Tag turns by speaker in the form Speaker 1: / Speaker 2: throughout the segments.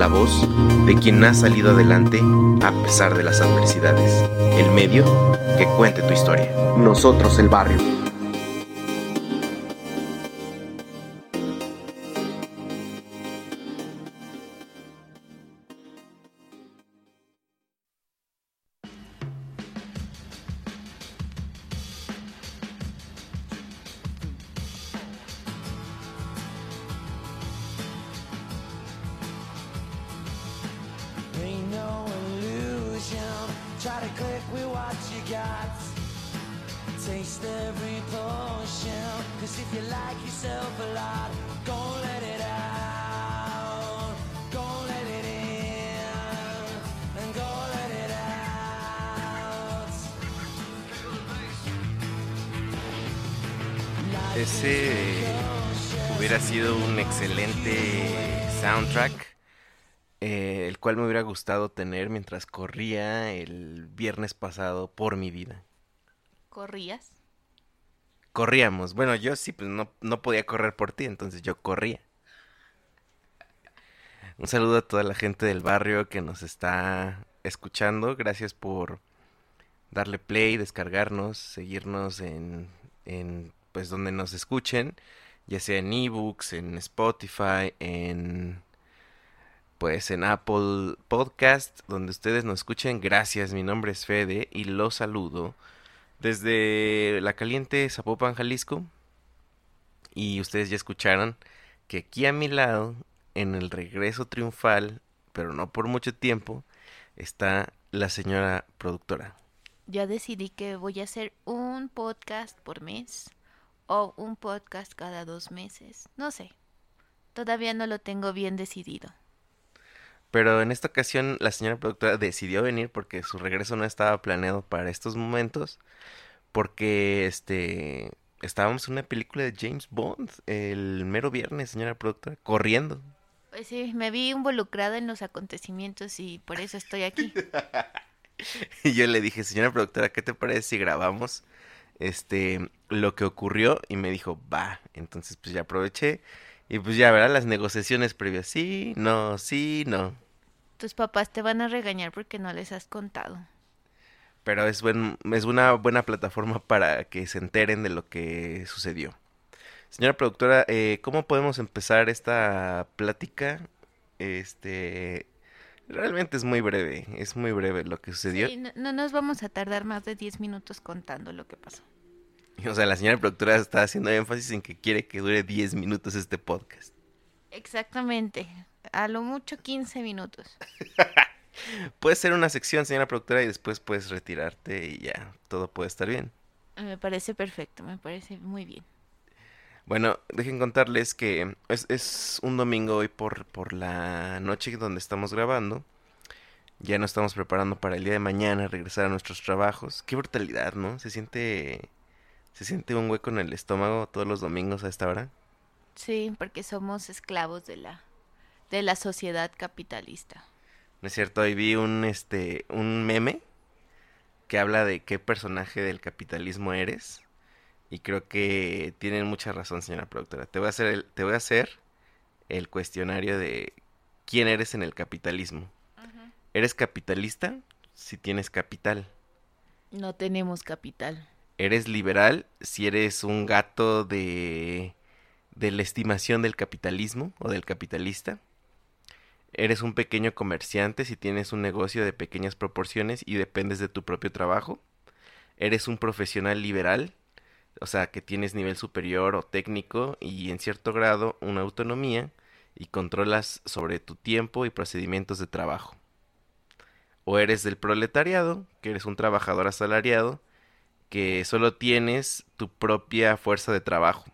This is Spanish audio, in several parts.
Speaker 1: la voz de quien ha salido adelante a pesar de las adversidades, el medio que cuente tu historia.
Speaker 2: Nosotros el barrio.
Speaker 3: Taste every potion.
Speaker 4: Ese hubiera sido un excelente soundtrack, eh, el cual me hubiera gustado tener mientras corría el viernes pasado por mi vida.
Speaker 5: ¿Corrías?
Speaker 4: Corríamos, bueno, yo sí, pues no, no podía correr por ti, entonces yo corría. Un saludo a toda la gente del barrio que nos está escuchando. Gracias por darle play, descargarnos, seguirnos en, en pues donde nos escuchen, ya sea en ebooks, en Spotify, en pues en Apple Podcast, donde ustedes nos escuchen. Gracias, mi nombre es Fede y los saludo desde la caliente Zapopan, Jalisco. Y ustedes ya escucharon que aquí a mi lado, en el regreso triunfal, pero no por mucho tiempo, está la señora productora.
Speaker 5: Ya decidí que voy a hacer un podcast por mes o un podcast cada dos meses. No sé. Todavía no lo tengo bien decidido.
Speaker 4: Pero en esta ocasión la señora productora decidió venir porque su regreso no estaba planeado para estos momentos. Porque este estábamos en una película de James Bond el mero viernes, señora productora, corriendo.
Speaker 5: Pues sí, me vi involucrada en los acontecimientos y por eso estoy aquí.
Speaker 4: Y yo le dije, señora productora, ¿qué te parece si grabamos este lo que ocurrió? Y me dijo, va. Entonces pues ya aproveché. Y pues ya verá las negociaciones previas. Sí, no, sí, no.
Speaker 5: Tus papás te van a regañar porque no les has contado.
Speaker 4: Pero es, buen, es una buena plataforma para que se enteren de lo que sucedió. Señora productora, eh, ¿cómo podemos empezar esta plática? Este, realmente es muy breve, es muy breve lo que sucedió.
Speaker 5: Sí, no, no nos vamos a tardar más de 10 minutos contando lo que pasó.
Speaker 4: O sea, la señora productora está haciendo énfasis en que quiere que dure 10 minutos este podcast.
Speaker 5: Exactamente. A lo mucho 15 minutos.
Speaker 4: Puedes ser una sección, señora productora, y después puedes retirarte y ya, todo puede estar bien.
Speaker 5: Me parece perfecto, me parece muy bien.
Speaker 4: Bueno, dejen contarles que es, es un domingo hoy por, por la noche donde estamos grabando. Ya nos estamos preparando para el día de mañana regresar a nuestros trabajos. Qué brutalidad, ¿no? Se siente se siente un hueco en el estómago todos los domingos a esta hora.
Speaker 5: Sí, porque somos esclavos de la de la sociedad capitalista.
Speaker 4: No es cierto, hoy vi un este un meme que habla de qué personaje del capitalismo eres y creo que tienen mucha razón, señora productora. Te voy a hacer el, te voy a hacer el cuestionario de quién eres en el capitalismo. ¿Eres capitalista? Si tienes capital.
Speaker 5: No tenemos capital.
Speaker 4: ¿Eres liberal? Si eres un gato de de la estimación del capitalismo o del capitalista. Eres un pequeño comerciante si tienes un negocio de pequeñas proporciones y dependes de tu propio trabajo. Eres un profesional liberal o sea, que tienes nivel superior o técnico y en cierto grado una autonomía y controlas sobre tu tiempo y procedimientos de trabajo. O eres del proletariado, que eres un trabajador asalariado, que solo tienes tu propia fuerza de trabajo.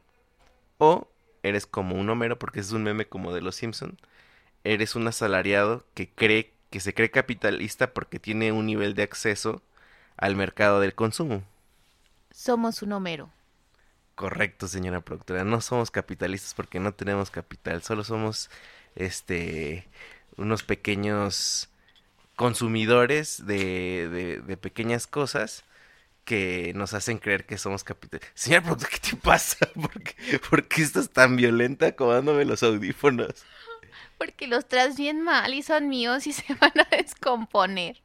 Speaker 4: O eres como un Homero, porque es un meme como de los Simpson. Eres un asalariado que cree que se cree capitalista porque tiene un nivel de acceso al mercado del consumo.
Speaker 5: Somos un Homero.
Speaker 4: Correcto, señora productora. No somos capitalistas porque no tenemos capital, solo somos este unos pequeños consumidores de, de, de pequeñas cosas que nos hacen creer que somos capitalistas. Señora productora, ¿qué te pasa? ¿Por qué, por qué estás tan violenta acomodándome los audífonos?
Speaker 5: Porque los traes bien mal y son míos y se van a descomponer.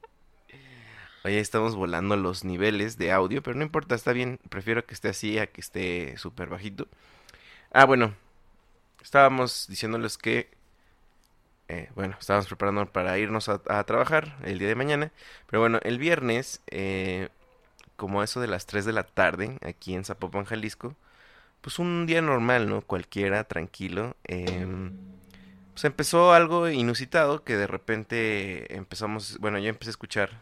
Speaker 4: Oye, estamos volando los niveles de audio, pero no importa, está bien. Prefiero que esté así a que esté súper bajito. Ah, bueno. Estábamos diciéndoles que... eh, bueno, estábamos preparando para irnos a, a trabajar el día de mañana. Pero bueno, el viernes, eh, como eso de las 3 de la tarde, aquí en Zapopan, Jalisco, pues un día normal, ¿no? Cualquiera, tranquilo. em, pues empezó algo inusitado que de repente empezamos, bueno, yo empecé a escuchar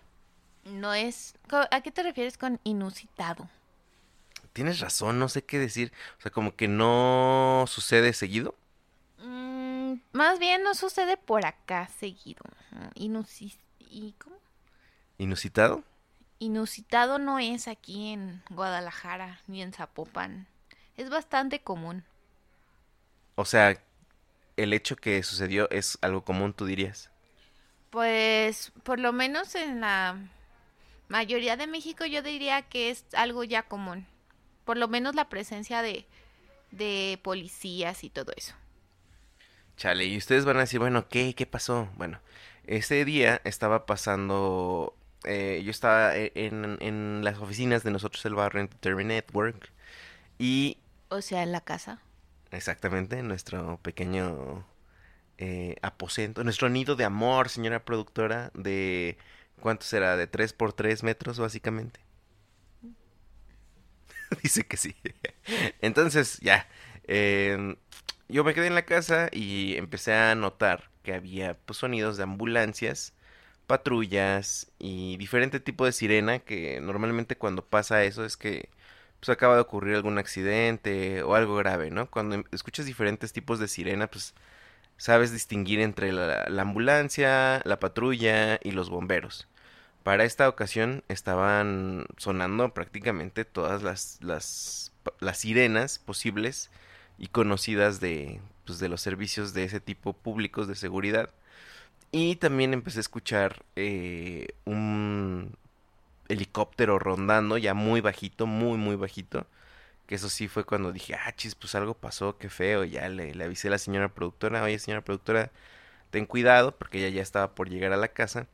Speaker 5: No es... ¿A qué te refieres con inusitado?
Speaker 4: Tienes razón, no sé qué decir. O sea, como que no sucede seguido.
Speaker 5: Mm, más bien no sucede por acá seguido. Inusi- ¿Y cómo?
Speaker 4: Inusitado.
Speaker 5: Inusitado no es aquí en Guadalajara ni en Zapopan. Es bastante común.
Speaker 4: O sea, el hecho que sucedió es algo común, tú dirías.
Speaker 5: Pues por lo menos en la mayoría de México yo diría que es algo ya común. Por lo menos la presencia de, de policías y todo eso.
Speaker 4: Chale, y ustedes van a decir, bueno, ¿qué? ¿Qué pasó? Bueno, ese día estaba pasando, eh, yo estaba e- en, en las oficinas de nosotros el barrio Entertainment Network y
Speaker 5: O sea, en la casa.
Speaker 4: exactamente nuestro pequeño eh, aposento, nuestro nido de amor, señora productora, de ¿cuánto será? De 3 por 3 metros básicamente. Dice que sí. Entonces, ya. em, yo me quedé en la casa y empecé a notar que había pues, sonidos de ambulancias, patrullas y diferente tipo de sirena que normalmente cuando pasa eso es que pues acaba de ocurrir algún accidente o algo grave, ¿no? Cuando em- escuchas diferentes tipos de sirena, pues sabes distinguir entre la, la ambulancia, la patrulla y los bomberos. Para esta ocasión estaban sonando prácticamente todas las, las, las sirenas posibles y conocidas de, pues, de los servicios de ese tipo públicos de seguridad. Y también empecé a escuchar eh, un helicóptero rondando, ya muy bajito, muy, muy bajito. Que eso sí fue cuando dije, ah, chis, pues algo pasó, qué feo. Ya le, le avisé a la señora productora, oye, señora productora, ten cuidado, porque ella ya estaba por llegar a la casa.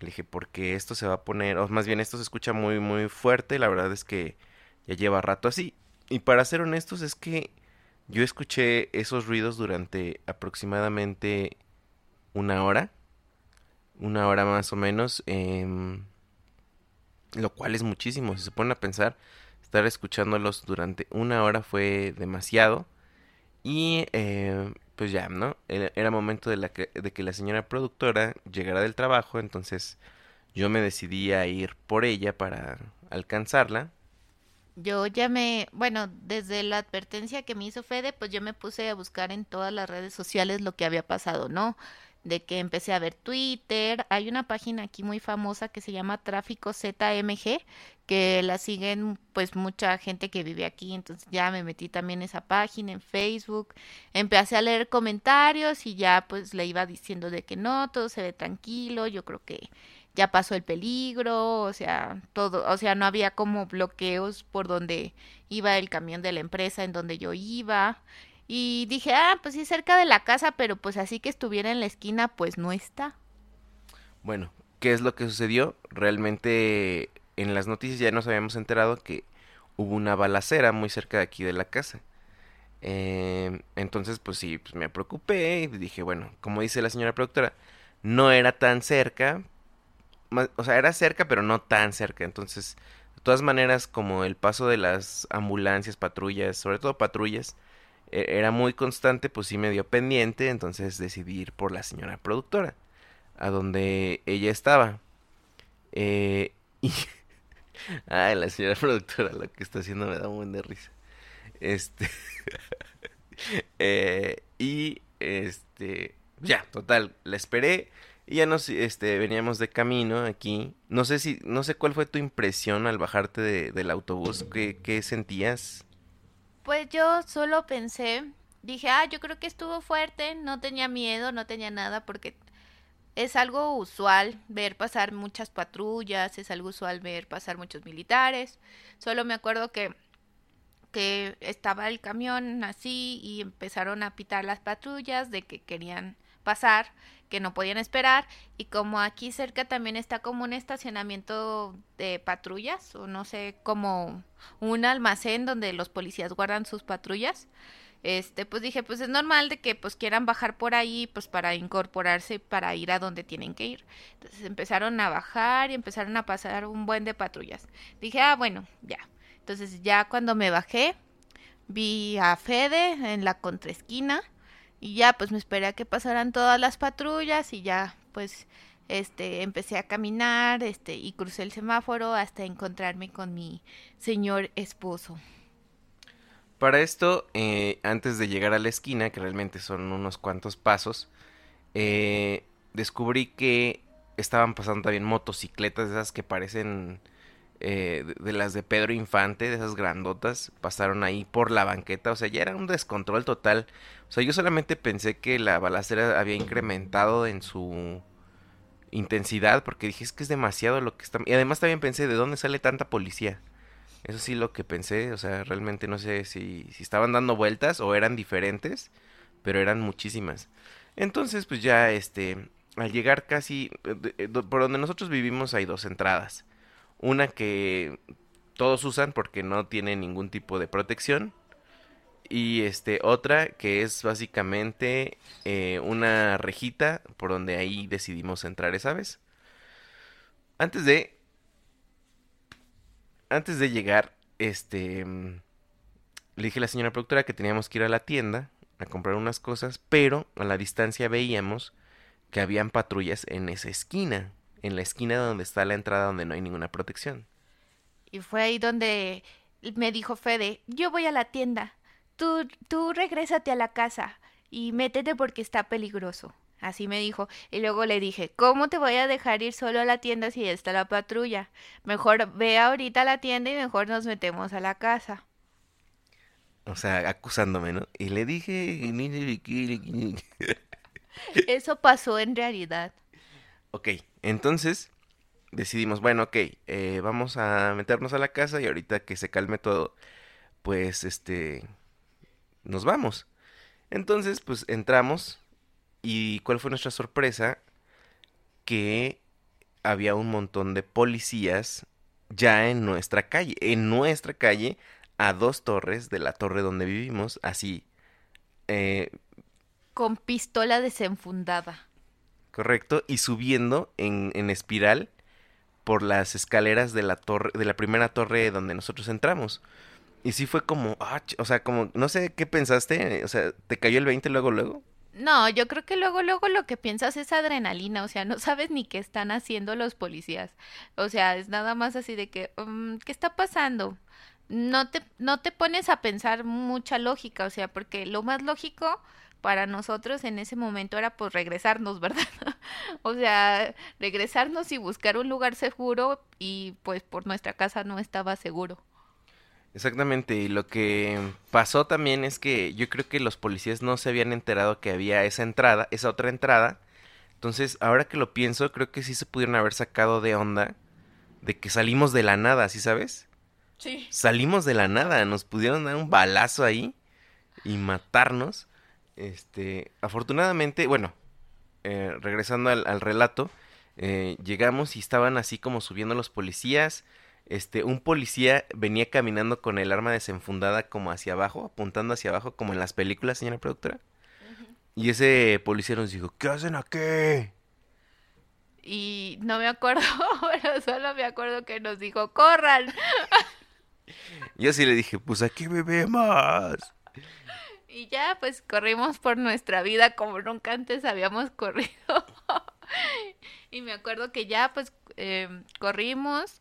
Speaker 4: Le dije, porque esto se va a poner, o más bien esto se escucha muy, muy fuerte. La verdad es que ya lleva rato así. Y para ser honestos, es que yo escuché esos ruidos durante aproximadamente una hora. Una hora más o menos. em, lo cual es muchísimo. Si se ponen a pensar, estar escuchándolos durante una hora fue demasiado. Y eh, pues ya, ¿no? Era momento de, la que, de que la señora productora llegara del trabajo. Entonces yo me decidí a ir por ella para alcanzarla.
Speaker 5: Yo ya me, bueno, desde la advertencia que me hizo Fede, pues yo me puse a buscar en todas las redes sociales lo que había pasado, ¿no? De que empecé a ver Twitter, hay una página aquí muy famosa que se llama Tráfico ZMG, que la siguen pues mucha gente que vive aquí, entonces ya me metí también esa página, en Facebook, empecé a leer comentarios y ya pues le iba diciendo de que no, todo se ve tranquilo, yo creo que ya pasó el peligro, o sea, todo, o sea, no había como bloqueos por donde iba el camión de la empresa en donde yo iba. Y dije, ah, pues sí, cerca de la casa, pero pues así que estuviera en la esquina, pues no está.
Speaker 4: Bueno, ¿qué es lo que sucedió? Realmente en las noticias ya nos habíamos enterado que hubo una balacera muy cerca de aquí de la casa. Eh, entonces, pues sí, pues me preocupé y dije, bueno, como dice la señora productora, no era tan cerca, o sea, era cerca, pero no tan cerca. Entonces todas maneras, como el paso de las ambulancias, patrullas, sobre todo patrullas, era muy constante, pues sí me dio pendiente, entonces decidí ir por la señora productora, a donde ella estaba. Eh, y... Ay, la señora productora, lo que está haciendo me da un buen de risa. Este... eh, y, este... Ya, total, la esperé. Y ya nos, este, veníamos de camino aquí. No sé si, no sé cuál fue tu impresión al bajarte de- del autobús. ¿Qué, qué sentías?
Speaker 5: Pues yo solo pensé, dije, ah, yo creo que estuvo fuerte, no tenía miedo, no tenía nada, porque es algo usual ver pasar muchas patrullas, es algo usual ver pasar muchos militares. Solo me acuerdo que, que estaba el camión así y empezaron a pitar las patrullas de que querían pasar, que no podían esperar. Y como aquí cerca también está como un estacionamiento de patrullas, o no sé, como un almacén donde los policías guardan sus patrullas. Este, pues dije, pues es normal de que pues quieran bajar por ahí, pues para incorporarse, para ir a donde tienen que ir. Entonces empezaron a bajar y empezaron a pasar un buen de patrullas. Dije, ah, bueno, ya. Entonces ya cuando me bajé, vi a Fede en la contraesquina y ya pues me esperé a que pasaran todas las patrullas y ya pues este empecé a caminar, este y crucé el semáforo hasta encontrarme con mi señor esposo.
Speaker 4: Para esto, eh, antes de llegar a la esquina, que realmente son unos cuantos pasos, eh, descubrí que estaban pasando también motocicletas esas que parecen eh, de, las de Pedro Infante, de esas grandotas, pasaron ahí por la banqueta, o sea, ya era un descontrol total. O sea, yo solamente pensé que la balacera había incrementado en su intensidad, porque dije, es que es demasiado lo que está... Y además también pensé, ¿de dónde sale tanta policía? Eso sí lo que pensé, o sea, realmente no sé si, si estaban dando vueltas o eran diferentes, pero eran muchísimas. Entonces, pues ya, este, al llegar casi, eh, do- por donde nosotros vivimos hay dos entradas. Una que todos usan porque no tiene ningún tipo de protección. Y este, otra que es básicamente eh, una rejita por donde ahí decidimos entrar esa vez. Antes de antes de llegar, este, le dije a la señora productora que teníamos que ir a la tienda a comprar unas cosas, pero a la distancia veíamos que habían patrullas en esa esquina, en la esquina donde está la entrada donde no hay ninguna protección.
Speaker 5: Y fue ahí donde me dijo Fede, yo voy a la tienda, tú, tú regrésate a la casa y métete porque está peligroso. Así me dijo. Y luego le dije, ¿cómo te voy a dejar ir solo a la tienda si está la patrulla? Mejor ve ahorita a la tienda y mejor nos metemos a la casa.
Speaker 4: O sea, acusándome, ¿no? Y le dije,
Speaker 5: Eso pasó en realidad.
Speaker 4: Ok, entonces decidimos, bueno, ok, eh, vamos a meternos a la casa y ahorita que se calme todo, pues este, nos vamos. Entonces, pues entramos y ¿cuál fue nuestra sorpresa? Que había un montón de policías ya en nuestra calle, en nuestra calle, a dos torres de la torre donde vivimos, así, eh,
Speaker 5: Con pistola desenfundada.
Speaker 4: Correcto, y subiendo en, en espiral por las escaleras de la torre, de la primera torre donde nosotros entramos. Y sí fue como, ah, o sea, como, no sé qué pensaste, o sea, ¿te cayó el 20 luego, luego?
Speaker 5: No, yo creo que luego, luego lo que piensas es adrenalina, o sea, no sabes ni qué están haciendo los policías. O sea, es nada más así de que, mm, ¿qué está pasando? No te, no te pones a pensar mucha lógica, o sea, porque lo más lógico para nosotros en ese momento era pues regresarnos, ¿verdad? O sea, regresarnos y buscar un lugar seguro y pues por nuestra casa no estaba seguro.
Speaker 4: Exactamente, y lo que pasó también es que yo creo que los policías no se habían enterado que había esa entrada, esa otra entrada. Entonces, ahora que lo pienso, creo que sí se pudieron haber sacado de onda de que salimos de la nada, ¿sí sabes?
Speaker 5: Sí.
Speaker 4: Salimos de la nada, nos pudieron dar un balazo ahí y matarnos. Este, afortunadamente, bueno, eh, regresando al, al relato, eh, llegamos y estaban así como subiendo los policías. Este, un policía venía caminando con el arma desenfundada como hacia abajo, apuntando hacia abajo, como en las películas, señora productora. Y ese policía nos dijo, ¿qué hacen aquí?
Speaker 5: y no me acuerdo, pero solo me acuerdo que nos dijo, corran.
Speaker 4: Yo sí le dije, pues aquí bebemos.
Speaker 5: Y ya, pues corrimos por nuestra vida como nunca antes habíamos corrido. y me acuerdo que ya, pues em, corrimos.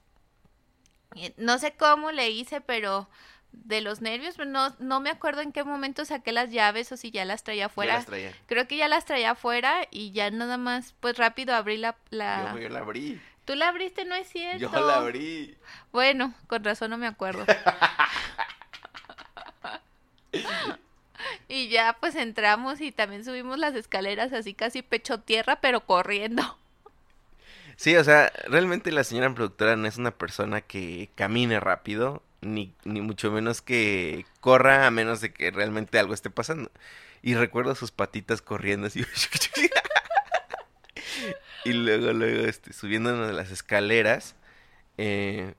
Speaker 5: No sé cómo le hice, pero de los nervios, no, no me acuerdo en qué momento saqué las llaves o si ya las traía afuera.
Speaker 4: las traía.
Speaker 5: Creo que ya las traía afuera y ya nada más, pues rápido abrí la... la...
Speaker 4: Yo, yo la abrí.
Speaker 5: Tú la abriste, no es cierto.
Speaker 4: Yo la abrí.
Speaker 5: Bueno, con razón no me acuerdo. y ya pues entramos y también subimos las escaleras así casi pecho tierra, pero corriendo.
Speaker 4: Sí, o sea, realmente la señora productora no es una persona que camine rápido, ni, ni mucho menos que corra a menos de que realmente algo esté pasando. Y recuerdo sus patitas corriendo así. y luego, luego, este, subiendo de las escaleras. eh,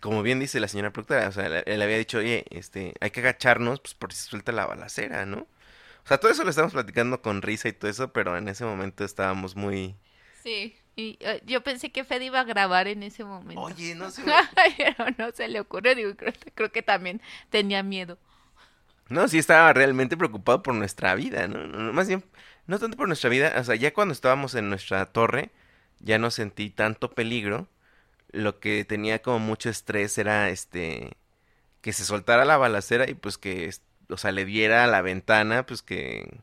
Speaker 4: como bien dice la señora productora, o sea, le, había dicho, oye, este, hay que agacharnos, pues por si se suelta la balacera, ¿no? O sea, todo eso lo estamos platicando con risa y todo eso, pero en ese momento estábamos muy...
Speaker 5: Sí. Y eh, yo pensé que Fede iba a grabar en ese momento.
Speaker 4: Oye, no sé.
Speaker 5: pero no se le ocurrió, digo, creo, creo que también tenía miedo.
Speaker 4: No, sí estaba realmente preocupado por nuestra vida, ¿no? No, no, Más bien, no tanto por nuestra vida, o sea, ya cuando estábamos en nuestra torre, ya no sentí tanto peligro. Lo que tenía como mucho estrés era, este, que se soltara la balacera y pues que, o sea, le diera a la ventana, pues que,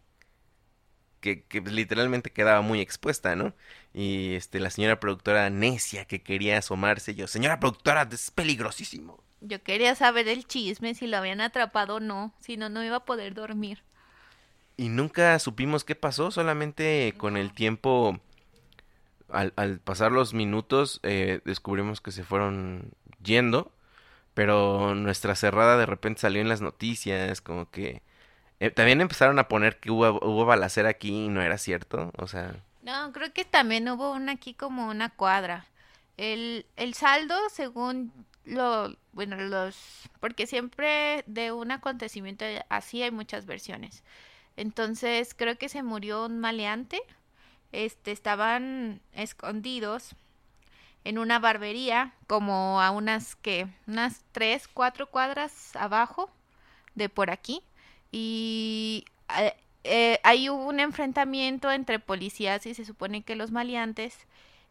Speaker 4: que, que literalmente quedaba muy expuesta, ¿no? Y, este, la señora productora necia que quería asomarse, yo, señora productora, es peligrosísimo.
Speaker 5: Yo quería saber el chisme, si lo habían atrapado o no, si no, no iba a poder dormir.
Speaker 4: Y nunca supimos qué pasó, solamente con el tiempo, al, al pasar los minutos, eh, descubrimos que se fueron yendo, pero nuestra cerrada de repente salió en las noticias, como que... eh, también empezaron a poner que hubo, hubo balacera aquí y no era cierto, o sea...
Speaker 5: No, creo que también hubo una aquí como una cuadra. El, el saldo, según lo, bueno, los, porque siempre de un acontecimiento así hay muchas versiones. Entonces, creo que se murió un maleante. Este, estaban escondidos en una barbería, como a unas que, unas tres, cuatro cuadras abajo de por aquí. Y eh, eh, ahí hubo un enfrentamiento entre policías y se supone que los maleantes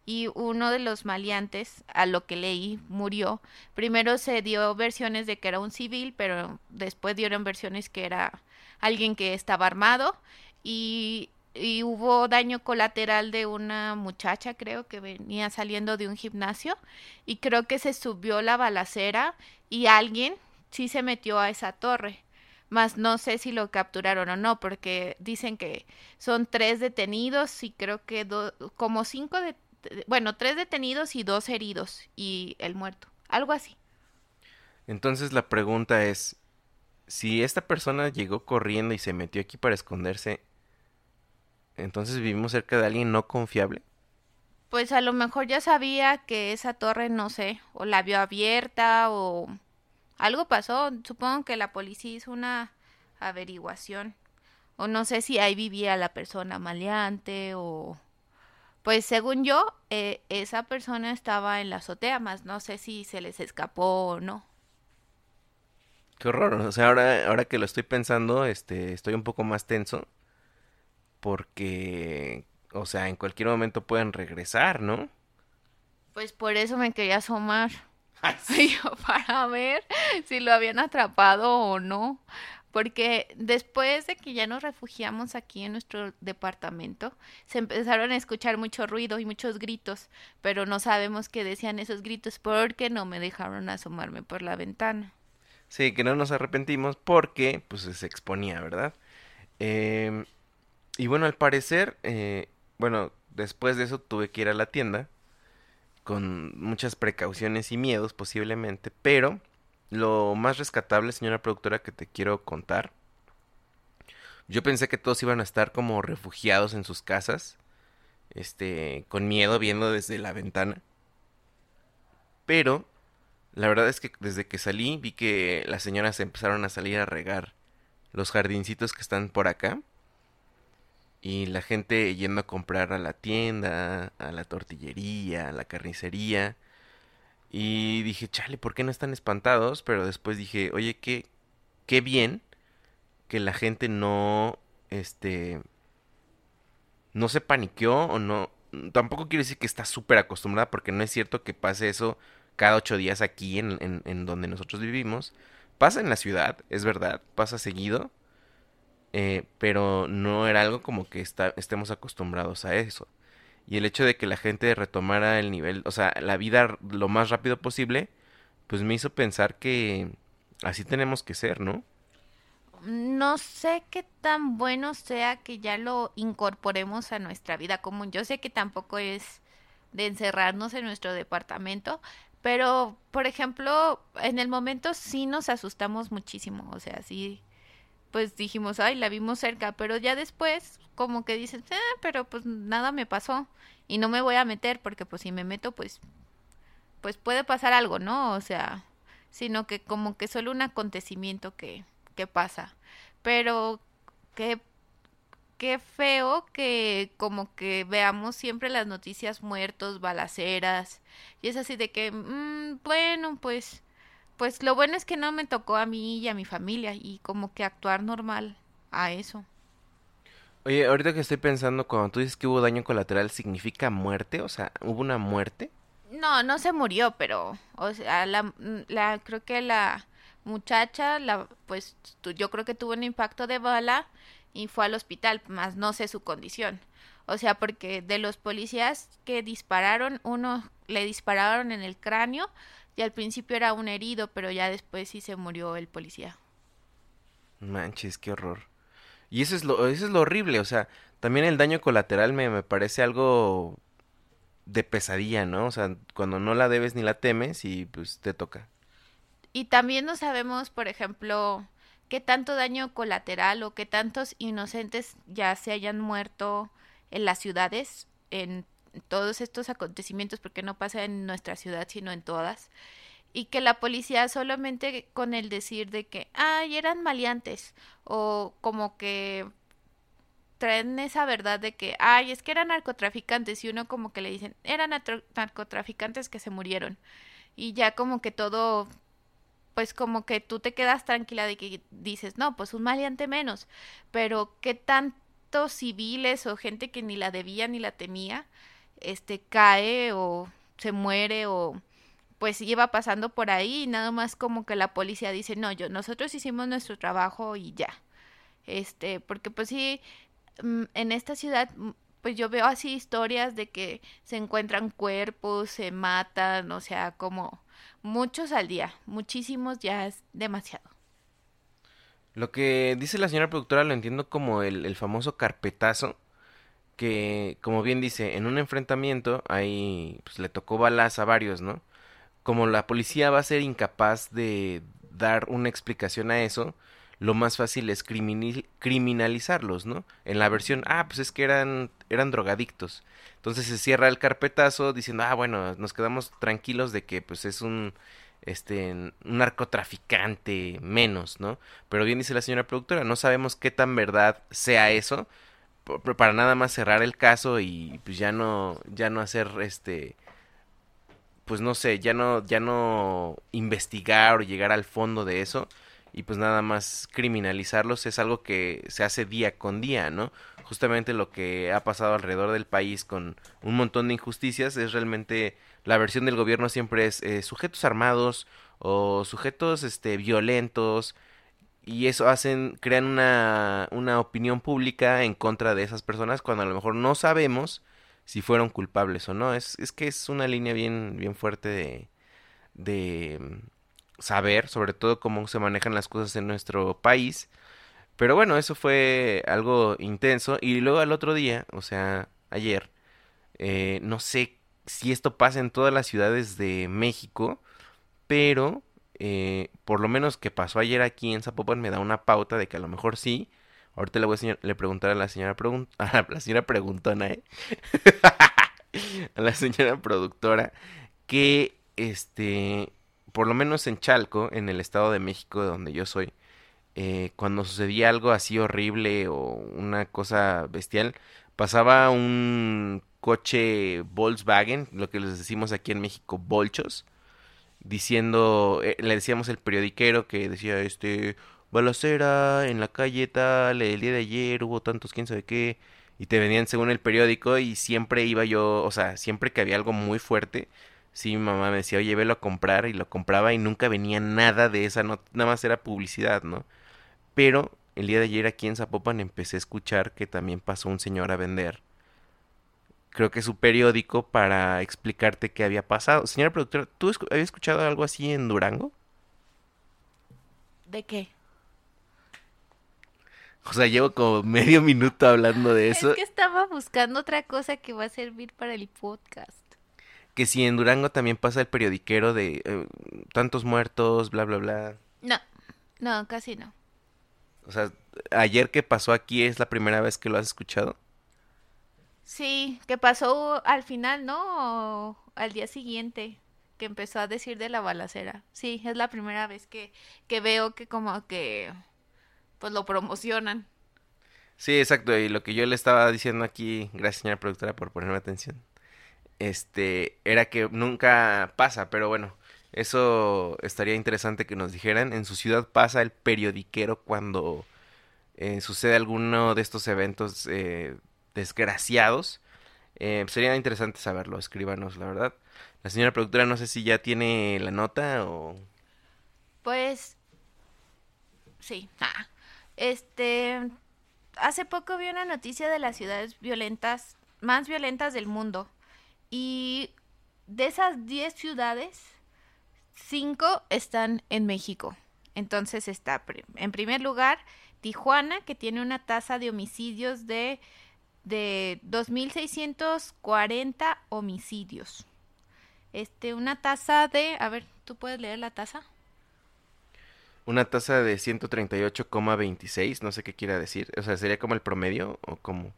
Speaker 5: y uno de los maleantes, a lo que leí, murió. Primero se dio versiones de que era un civil, pero después dieron versiones que era alguien que estaba armado y, y hubo daño colateral de una muchacha, creo que venía saliendo de un gimnasio y creo que se subió la balacera y alguien sí se metió a esa torre. Más no sé si lo capturaron o no, porque dicen que son tres detenidos y creo que do- como cinco de, bueno, tres detenidos y dos heridos y el muerto, algo así.
Speaker 4: Entonces la pregunta es, si esta persona llegó corriendo y se metió aquí para esconderse, entonces vivimos cerca de alguien no confiable.
Speaker 5: Pues a lo mejor ya sabía que esa torre, no sé, o la vio abierta o algo pasó. Supongo que la policía hizo una averiguación. O no sé si ahí vivía la persona maleante o... Pues según yo, eh, esa persona estaba en la azotea, más no sé si se les escapó o no.
Speaker 4: Qué horror, o sea, ahora, ahora que lo estoy pensando, este, estoy un poco más tenso porque, o sea, en cualquier momento pueden regresar, ¿no?
Speaker 5: Pues por eso me quería asomar. Yo para ver si lo habían atrapado o no. Porque después de que ya nos refugiamos aquí en nuestro departamento, se empezaron a escuchar mucho ruido y muchos gritos, pero no sabemos qué decían esos gritos porque no me dejaron asomarme por la ventana.
Speaker 4: Sí, que no nos arrepentimos porque, pues, se exponía, ¿verdad? Em, y bueno, al parecer, eh, bueno, después de eso tuve que ir a la tienda con muchas precauciones y miedos posiblemente, pero lo más rescatable, señora productora, que te quiero contar, yo pensé que todos iban a estar como refugiados en sus casas, este, con miedo viendo desde la ventana, pero la verdad es que desde que salí vi que las señoras empezaron a salir a regar los jardincitos que están por acá. Y la gente yendo a comprar a la tienda, a la tortillería, a la carnicería. Y dije, chale, ¿por qué no están espantados? Pero después dije, oye, qué, qué bien que la gente no, este, no se paniqueó o no. Tampoco quiero decir que está súper acostumbrada porque no es cierto que pase eso cada ocho días aquí en, en, en donde nosotros vivimos. Pasa en la ciudad, es verdad, pasa seguido eh, pero no era algo como que estemos acostumbrados a eso. Y el hecho de que la gente retomara el nivel, o sea, la vida lo más rápido posible, pues me hizo pensar que así tenemos que ser, ¿no?
Speaker 5: No sé qué tan bueno sea que ya lo incorporemos a nuestra vida común. Yo sé que tampoco es de encerrarnos en nuestro departamento, pero, por ejemplo, en el momento sí nos asustamos muchísimo, o sea, sí pues dijimos, ay, la vimos cerca, pero ya después como que dices, ah, pero pues nada me pasó y no me voy a meter porque pues si me meto pues pues puede pasar algo, ¿no? O sea, sino que como que solo un acontecimiento que que pasa. Pero qué qué feo que como que veamos siempre las noticias muertos, balaceras y es así de que mm, bueno, pues pues lo bueno es que no me tocó a mí y a mi familia y como que actuar normal a eso.
Speaker 4: Oye, ahorita que estoy pensando, cuando tú dices que hubo daño colateral, ¿significa muerte? O sea, ¿hubo una muerte?
Speaker 5: No, no se murió, pero, o sea, la, la creo que la muchacha, la, pues, tu, yo creo que tuvo un impacto de bala y fue al hospital, más no sé su condición. O sea, porque de los policías que dispararon, uno le dispararon en el cráneo, y al principio era un herido, pero ya después sí se murió el policía.
Speaker 4: Manches, qué horror. Y eso es lo, eso es lo horrible, o sea, también el daño colateral me, me parece algo de pesadilla, ¿no? O sea, cuando no la debes ni la temes y pues te toca.
Speaker 5: Y también no sabemos, por ejemplo, qué tanto daño colateral o qué tantos inocentes ya se hayan muerto en las ciudades, en todos estos acontecimientos, porque no pasa en nuestra ciudad, sino en todas, y que la policía solamente con el decir de que, ay, eran maleantes, o como que traen esa verdad de que, ay, es que eran narcotraficantes, y uno como que le dicen, eran narcotraficantes que se murieron, y ya como que todo pues como que tú te quedas tranquila de que dices, no, pues un maleante menos, pero qué tantos civiles o gente que ni la debía ni la temía, este cae o se muere o pues iba pasando por ahí y nada más como que la policía dice, "No, yo nosotros hicimos nuestro trabajo y ya." Este, porque pues sí mm, en esta ciudad mm, pues yo veo así historias de que se encuentran cuerpos, se matan, o sea, como muchos al día, muchísimos ya es demasiado.
Speaker 4: Lo que dice la señora productora lo entiendo como el, el famoso carpetazo que, como bien dice, en un enfrentamiento ahí pues, le tocó balas a varios, ¿no? Como la policía va a ser incapaz de dar una explicación a eso, lo más fácil es criminalizarlos, ¿no? En la versión, ah, pues es que eran, eran drogadictos. Entonces se cierra el carpetazo diciendo, ah, bueno, nos quedamos tranquilos de que pues es un, este, un narcotraficante menos, ¿no? Pero bien dice la señora productora, no sabemos qué tan verdad sea eso, para nada más cerrar el caso y pues ya no ya no hacer este pues no sé, ya no ya no investigar o llegar al fondo de eso y pues nada más criminalizarlos es algo que se hace día con día, ¿no? Justamente lo que ha pasado alrededor del país con un montón de injusticias es realmente la versión del gobierno siempre es eh, sujetos armados o sujetos este violentos y eso hacen, crean una, una opinión pública en contra de esas personas cuando a lo mejor no sabemos si fueron culpables o no. Es, es que es una línea bien, bien fuerte de, de mm, saber, sobre todo cómo se manejan las cosas en nuestro país. Pero bueno, eso fue algo intenso. Y luego al otro día, o sea, ayer, eh, no sé si esto pasa en todas las ciudades de México, pero eh, por lo menos que pasó ayer aquí en Zapopan me da una pauta de que a lo mejor sí. Ahorita le voy a le preguntar a la señora a la señora preguntona, ¿eh? a la señora productora que este por lo menos en Chalco, en el Estado de México de donde yo soy, eh, cuando sucedía algo así horrible o una cosa bestial, pasaba un coche Volkswagen, lo que les decimos aquí en México, bolchos, diciendo, eh, le decíamos el periodiquero que decía, este, balacera en la calle tal, el día de ayer hubo tantos, quién sabe qué, y te venían según el periódico y siempre iba yo, o sea, siempre que había algo muy fuerte, sí, mi mamá me decía, oye, velo a comprar y lo compraba y nunca venía nada de esa, no, nada más era publicidad, ¿no? Pero el día de ayer aquí en Zapopan empecé a escuchar que también pasó un señor a vender creo que su periódico para explicarte qué había pasado. Señora productora, ¿tú habías escuchado algo así en Durango?
Speaker 5: ¿De qué?
Speaker 4: O sea, llevo como medio minuto hablando de eso.
Speaker 5: Es que estaba buscando otra cosa que va a servir para el podcast.
Speaker 4: Que si en Durango también pasa el periodiquero de eh, tantos muertos, bla, bla, bla.
Speaker 5: No, no, casi no.
Speaker 4: O sea, ayer que pasó aquí es la primera vez que lo has escuchado.
Speaker 5: Sí, que pasó al final, ¿no? Al día siguiente, que empezó a decir de la balacera. Sí, es la primera vez que, que veo que como que pues lo promocionan.
Speaker 4: Sí, exacto. Y lo que yo le estaba diciendo aquí, gracias señora productora por ponerme atención, este, era que nunca pasa, pero bueno, eso estaría interesante que nos dijeran. En su ciudad pasa el periodiquero cuando eh, sucede alguno de estos eventos eh, desgraciados. Eh, sería interesante saberlo, escríbanos, la verdad. La señora productora no sé si ya tiene la nota o...
Speaker 5: Pues sí. Ah. Este hace poco vi una noticia de las ciudades violentas más violentas del mundo y de esas 10 ciudades 5 están en México. Entonces está en primer lugar Tijuana que tiene una tasa de homicidios de de 2640 homicidios. Este, una tasa de, a ver, ¿tú puedes leer la tasa?
Speaker 4: Una tasa de 138,26, no sé qué quiera decir. O sea, ¿sería como el promedio o como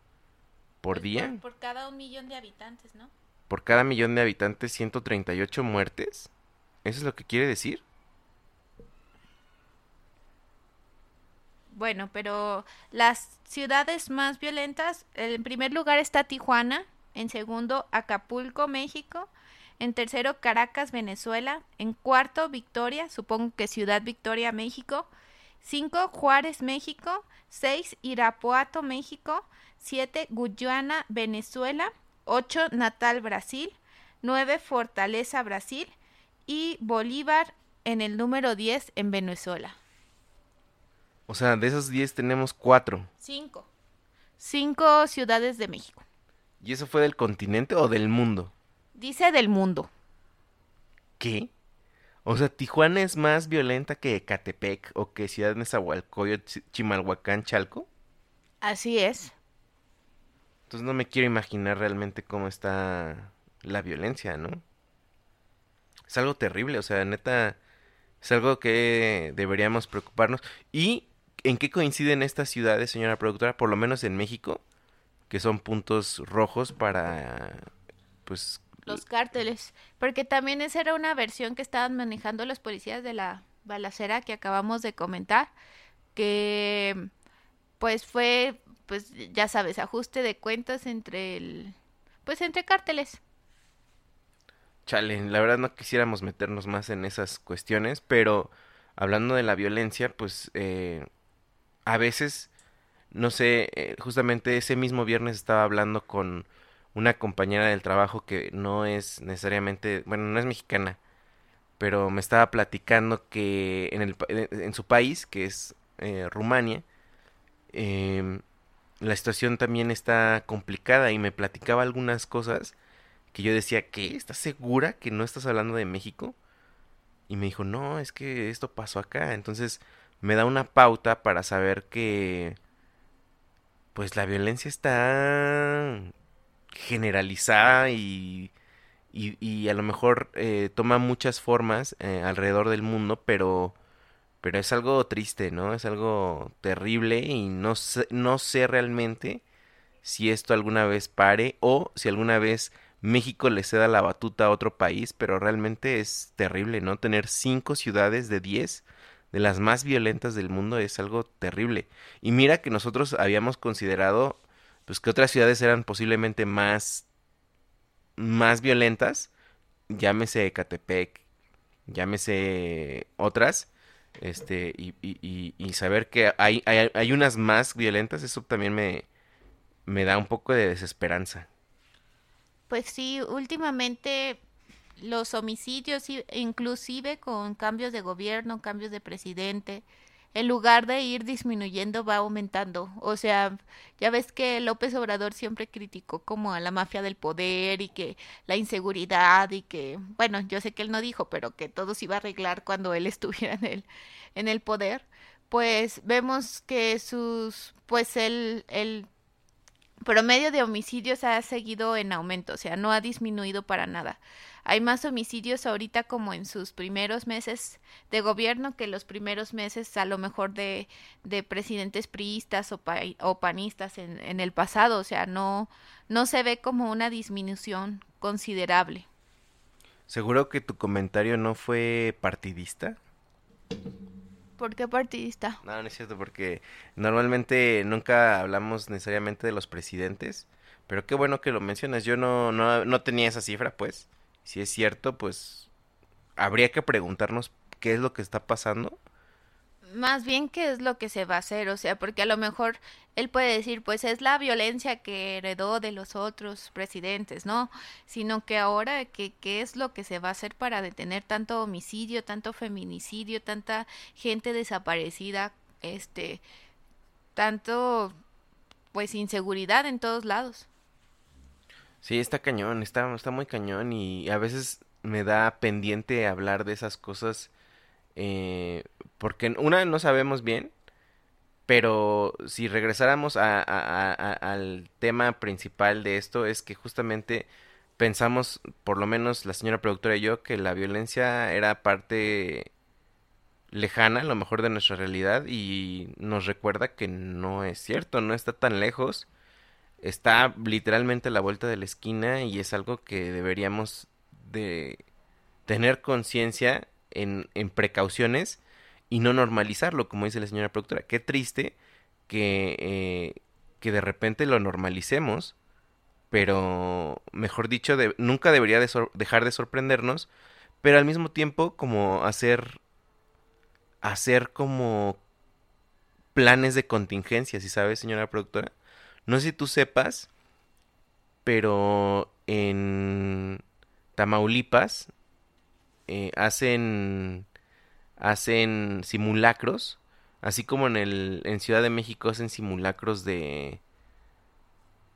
Speaker 4: por
Speaker 5: Pues
Speaker 4: día?
Speaker 5: Por, por cada un millón de habitantes, ¿no?
Speaker 4: Por cada millón de habitantes, 138 muertes. ¿Eso es lo que quiere decir?
Speaker 5: Bueno, pero las ciudades más violentas, en primer lugar está Tijuana, en segundo Acapulco, México, en tercero Caracas, Venezuela, en cuarto Victoria, supongo que Ciudad Victoria, México, cinco Juárez, México, seis Irapuato, México, siete Guyana, Venezuela, ocho Natal, Brasil, nueve Fortaleza, Brasil y Bolívar en el número 10 en Venezuela.
Speaker 4: O sea, de esos 10 tenemos 4.
Speaker 5: Cinco. Cinco ciudades de México.
Speaker 4: ¿Y eso fue del continente o del mundo?
Speaker 5: Dice del mundo.
Speaker 4: ¿Qué? O sea, Tijuana es más violenta que Ecatepec o que Ciudad Nezahualcóyotl, Chi- Chimalhuacán, Chalco.
Speaker 5: Así es.
Speaker 4: Entonces no me quiero imaginar realmente cómo está la violencia, ¿no? Es algo terrible, o sea, neta, es algo que deberíamos preocuparnos. ¿Y en qué coinciden estas ciudades, señora productora? Por lo menos en México, que son puntos rojos para, pues,
Speaker 5: Los cárteles. Porque también esa era una versión que estaban manejando los policías de la balacera que acabamos de comentar. Que pues fue, pues ya sabes, ajuste de cuentas entre el... Pues entre cárteles.
Speaker 4: Chale, la verdad no quisiéramos meternos más en esas cuestiones, pero hablando de la violencia, pues eh, a veces, no sé, eh, justamente ese mismo viernes estaba hablando con una compañera del trabajo que no es necesariamente, bueno, no es mexicana, pero me estaba platicando que en el, en su país, que es eh, Rumania, em, la situación también está complicada y me platicaba algunas cosas que yo decía, ¿qué? ¿Estás segura que no estás hablando de México? Y me dijo, no, es que esto pasó acá. Entonces me da una pauta para saber que, pues la violencia está generalizada y, y, a lo mejor eh, toma muchas formas eh, alrededor del mundo, pero, pero es algo triste, ¿no? Es algo terrible y no sé, no sé realmente si esto alguna vez pare o si alguna vez México le ceda la batuta a otro país, pero realmente es terrible, ¿no? Tener cinco ciudades de 10 de las más violentas del mundo es algo terrible. Y mira que nosotros habíamos considerado pues que otras ciudades eran posiblemente más más violentas, llámese Ecatepec, llámese otras, este, y, y, y saber que hay, hay, hay, unas más violentas, eso también me, me da un poco de desesperanza.
Speaker 5: Pues sí, últimamente los homicidios, inclusive con cambios de gobierno, cambios de presidente, en lugar de ir disminuyendo, va aumentando. O sea, ya ves que López Obrador siempre criticó como a la mafia del poder y que la inseguridad y que, bueno, yo sé que él no dijo, pero que todo se iba a arreglar cuando él estuviera en el, en el poder. Pues vemos que sus, pues el, el promedio de homicidios ha seguido en aumento, o sea, no ha disminuido para nada. Hay más homicidios ahorita como en sus primeros meses de gobierno que los primeros meses a lo mejor de, de presidentes priistas o, pa, o panistas en, en, el pasado. O sea, no, no se ve como una disminución considerable.
Speaker 4: ¿Seguro que tu comentario no fue partidista?
Speaker 5: ¿Por qué partidista?
Speaker 4: No, no es cierto, porque normalmente nunca hablamos necesariamente de los presidentes. Pero qué bueno que lo mencionas. Yo no, no, no tenía esa cifra, pues si es cierto, pues habría que preguntarnos qué es lo que está pasando.
Speaker 5: Más bien qué es lo que se va a hacer, o sea, porque a lo mejor él puede decir, pues es la violencia que heredó de los otros presidentes, ¿no? Sino que ahora que qué es lo que se va a hacer para detener tanto homicidio, tanto feminicidio, tanta gente desaparecida, este, tanto, pues inseguridad en todos lados.
Speaker 4: Sí, está cañón, está, está muy cañón y a veces me da pendiente hablar de esas cosas eh, porque una no sabemos bien, pero si regresáramos a, al tema principal de esto es que justamente pensamos, por lo menos la señora productora y yo, que la violencia era parte lejana, a lo mejor de nuestra realidad y nos recuerda que no es cierto, no está tan lejos. Está literalmente a la vuelta de la esquina y es algo que deberíamos de tener conciencia en, en, precauciones y no normalizarlo, como dice la señora productora. Qué triste que, eh, que de repente lo normalicemos, pero mejor dicho, nunca debería de dejar de sorprendernos, pero al mismo tiempo como hacer hacer como planes de contingencia, si sabes, señora productora no sé si tú sepas, pero en Tamaulipas eh, hacen hacen simulacros, así como en el en Ciudad de México hacen simulacros de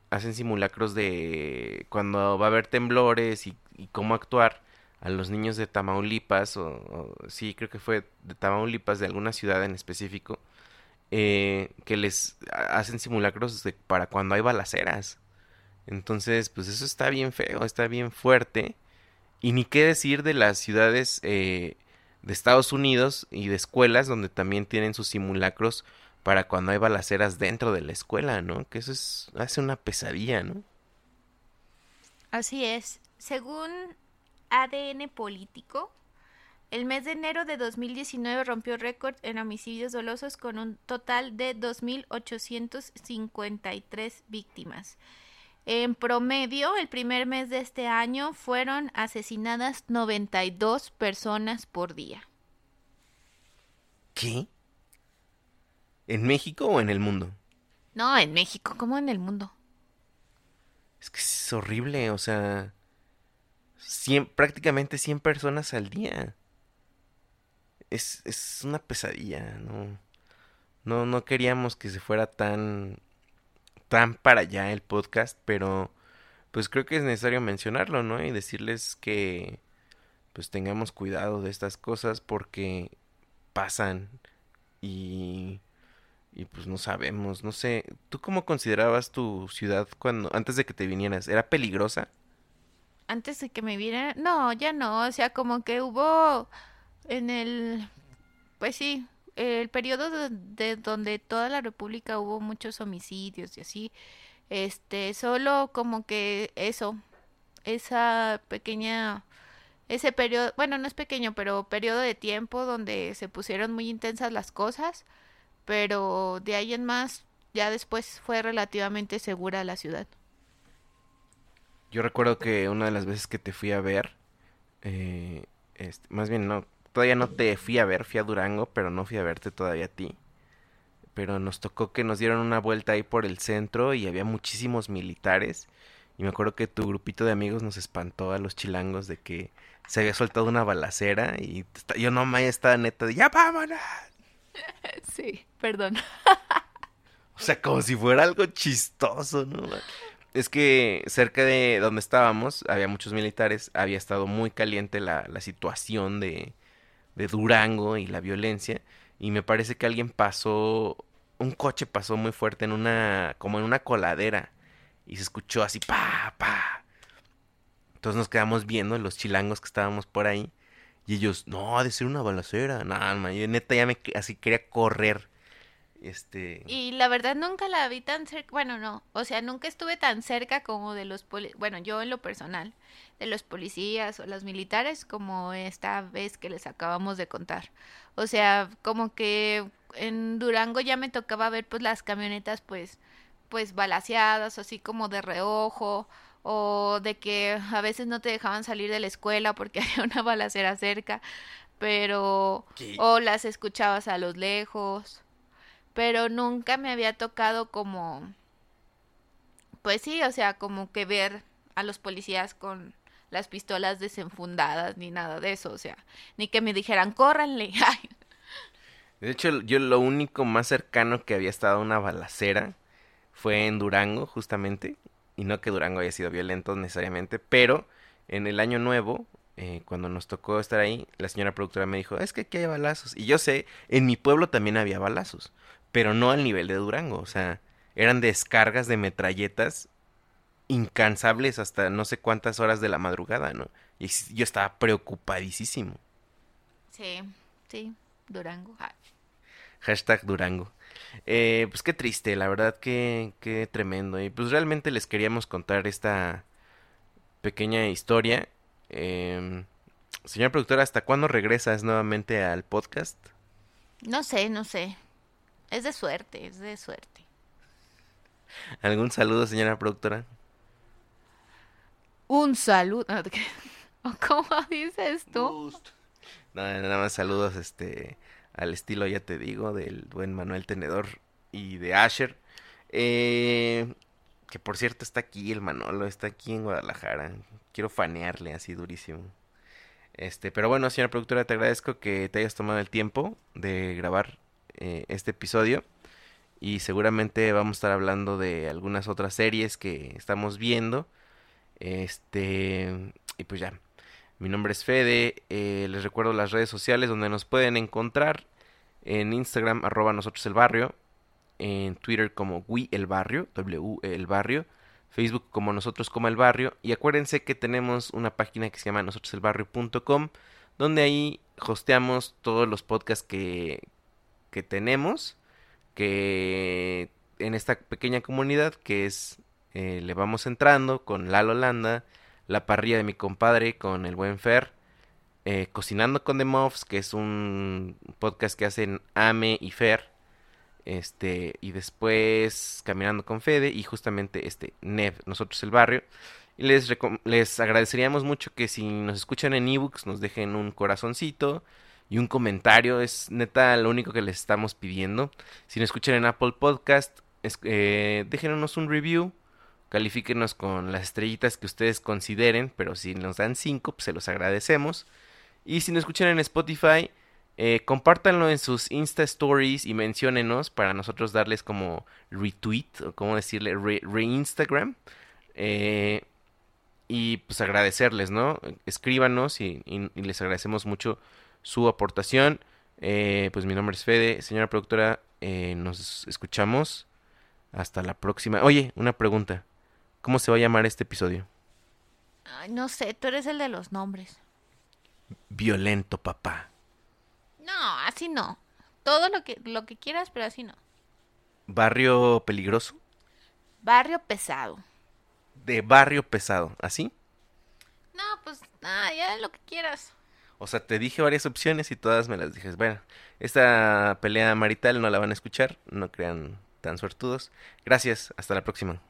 Speaker 4: hacen simulacros de cuando va a haber temblores y, y cómo actuar a los niños de Tamaulipas o, sí creo que fue de Tamaulipas de alguna ciudad en específico eh, que les hacen simulacros de, para cuando hay balaceras. Entonces, pues eso está bien feo, está bien fuerte. Y ni qué decir de las ciudades eh, de Estados Unidos y de escuelas donde también tienen sus simulacros para cuando hay balaceras dentro de la escuela, ¿no? Que eso es, hace una pesadilla, ¿no?
Speaker 5: Así es. Según ADN político, el mes de enero de 2019 rompió récord en homicidios dolosos con un total de 2.853 víctimas. En promedio, el primer mes de este año fueron asesinadas 92 personas por día.
Speaker 4: ¿Qué? ¿En México o en el mundo?
Speaker 5: No, en México, ¿cómo en el mundo?
Speaker 4: Es que es horrible, o sea, 100, prácticamente 100 personas al día es, es una pesadilla, ¿no? No, no queríamos que se fuera tan, tan para allá el podcast, pero pues creo que es necesario mencionarlo, ¿no? Y decirles que pues tengamos cuidado de estas cosas porque pasan y y pues no sabemos, no sé, ¿tú cómo considerabas tu ciudad cuando antes de que te vinieras? ¿Era peligrosa?
Speaker 5: Antes de que me viniera, no, ya no, o sea, como que hubo en el, pues sí, el periodo de, de, donde toda la República hubo muchos homicidios y así, este, solo como que eso, esa pequeña ese periodo, bueno, no es pequeño, pero periodo de tiempo donde se pusieron muy intensas las cosas, pero de ahí en más, ya después fue relativamente segura la ciudad.
Speaker 4: Yo recuerdo que una de las veces que te fui a ver, eh, este, más bien no, todavía no te fui a ver, fui a Durango, pero no fui a verte todavía a ti. Pero nos tocó que nos dieron una vuelta ahí por el centro y había muchísimos militares. Y me acuerdo que tu grupito de amigos nos espantó a los chilangos de que se había soltado una balacera y yo no me estaba neta de ya vámonos.
Speaker 5: Sí, perdón.
Speaker 4: O sea, como si fuera algo chistoso, ¿no? Es que cerca de donde estábamos había muchos militares, había estado muy caliente la, la situación de, de Durango y la violencia, y me parece que alguien pasó, un coche pasó muy fuerte en una, como en una coladera, y se escuchó así, pa, pa. Entonces nos quedamos viendo los chilangos que estábamos por ahí, y ellos, no, ha de ser una balacera, no, no, yo neta ya me, así quería correr. Este...
Speaker 5: Y la verdad nunca la vi tan cerca, bueno, no, o sea, nunca estuve tan cerca como de los poli, bueno, yo en lo personal, de los policías o los militares como esta vez que les acabamos de contar. O sea, como que en Durango ya me tocaba ver pues las camionetas pues pues balaceadas, así como de reojo o de que a veces no te dejaban salir de la escuela porque había una balacera cerca, pero
Speaker 4: ¿Qué?
Speaker 5: o las escuchabas a los lejos pero nunca me había tocado como, pues sí, o sea, como que ver a los policías con las pistolas desenfundadas ni nada de eso, o sea, ni que me dijeran, córranle.
Speaker 4: De hecho, yo lo único más cercano que había estado a una balacera fue en Durango, justamente. Y no que Durango haya sido violento necesariamente, pero en el año nuevo, eh, cuando nos tocó estar ahí, la señora productora me dijo, es que aquí hay balazos. Y yo sé, en mi pueblo también había balazos, pero no al nivel de Durango. O sea, eran descargas de metralletas incansables hasta no sé cuántas horas de la madrugada, ¿no? Y yo estaba preocupadísimo.
Speaker 5: sí, sí, Durango.
Speaker 4: Hashtag Durango. Eh, pues qué triste, la verdad que, qué tremendo. Y pues realmente les queríamos contar esta pequeña historia. Em, señora productora, ¿hasta cuándo regresas nuevamente al podcast?
Speaker 5: No sé, no sé. Es de suerte, es de suerte.
Speaker 4: ¿Algún saludo, señora productora?
Speaker 5: Un saludo. ¿Cómo dices tú?
Speaker 4: No, nada más saludos este al estilo, ya te digo, del buen Manuel Tenedor y de Asher. Eh, que por cierto está aquí el Manolo, está aquí en Guadalajara. Quiero fanearle así durísimo. Este, pero bueno, señora productora, te agradezco que te hayas tomado el tiempo de grabar eh, este episodio. Y seguramente vamos a estar hablando de algunas otras series que estamos viendo. Este, y pues ya. Mi nombre es Fede. eh, les recuerdo las redes sociales donde nos pueden encontrar. En Instagram, arroba nosotros el barrio. En Twitter como We el barrio, W el barrio. Facebook como nosotros como el barrio. Y acuérdense que tenemos una página que se llama nosotroselbarrio.com. Donde ahí hosteamos todos los podcasts que, que tenemos. Que en esta pequeña comunidad que es eh, Le Vamos Entrando con Lalo Landa la parrilla de mi compadre con el buen Fer, eh, Cocinando con The Muffs, que es un podcast que hacen Ame y Fer, este, y después Caminando con Fede, y justamente este, Nev, nosotros el barrio. Y les, les agradeceríamos mucho que si nos escuchan en ebooks nos dejen un corazoncito y un comentario, es neta lo único que les estamos pidiendo. Si nos escuchan en Apple Podcast, es- eh, déjenos un review califíquenos con las estrellitas que ustedes consideren, pero si nos dan 5, pues se los agradecemos. Y si nos escuchan en Spotify, eh, compártanlo en sus Insta Stories y menciónenos para nosotros darles como retweet, o como decirle, re, re-Instagram. Eh, y pues agradecerles, ¿no? Escríbanos y les agradecemos mucho su aportación. Eh, pues mi nombre es Fede, señora productora, eh, nos escuchamos. Hasta la próxima. Oye, una pregunta. ¿Cómo se va a llamar este episodio?
Speaker 5: Ay, no sé, tú eres el de los nombres.
Speaker 4: Violento, papá.
Speaker 5: No, así no. Todo lo que, lo que quieras, pero así no.
Speaker 4: Barrio peligroso.
Speaker 5: Barrio pesado.
Speaker 4: De barrio pesado. ¿Así?
Speaker 5: No, pues Ah, ya lo que quieras.
Speaker 4: O sea, te dije varias opciones y todas me las dije. Bueno, esta pelea marital no la van a escuchar, no crean tan suertudos. Gracias, hasta la próxima.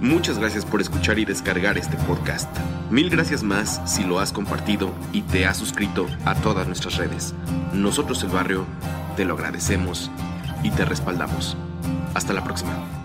Speaker 6: Muchas gracias por escuchar y descargar este podcast. Mil gracias más si lo has compartido y te has suscrito a todas nuestras redes. Nosotros el barrio te lo agradecemos y te respaldamos. Hasta la próxima.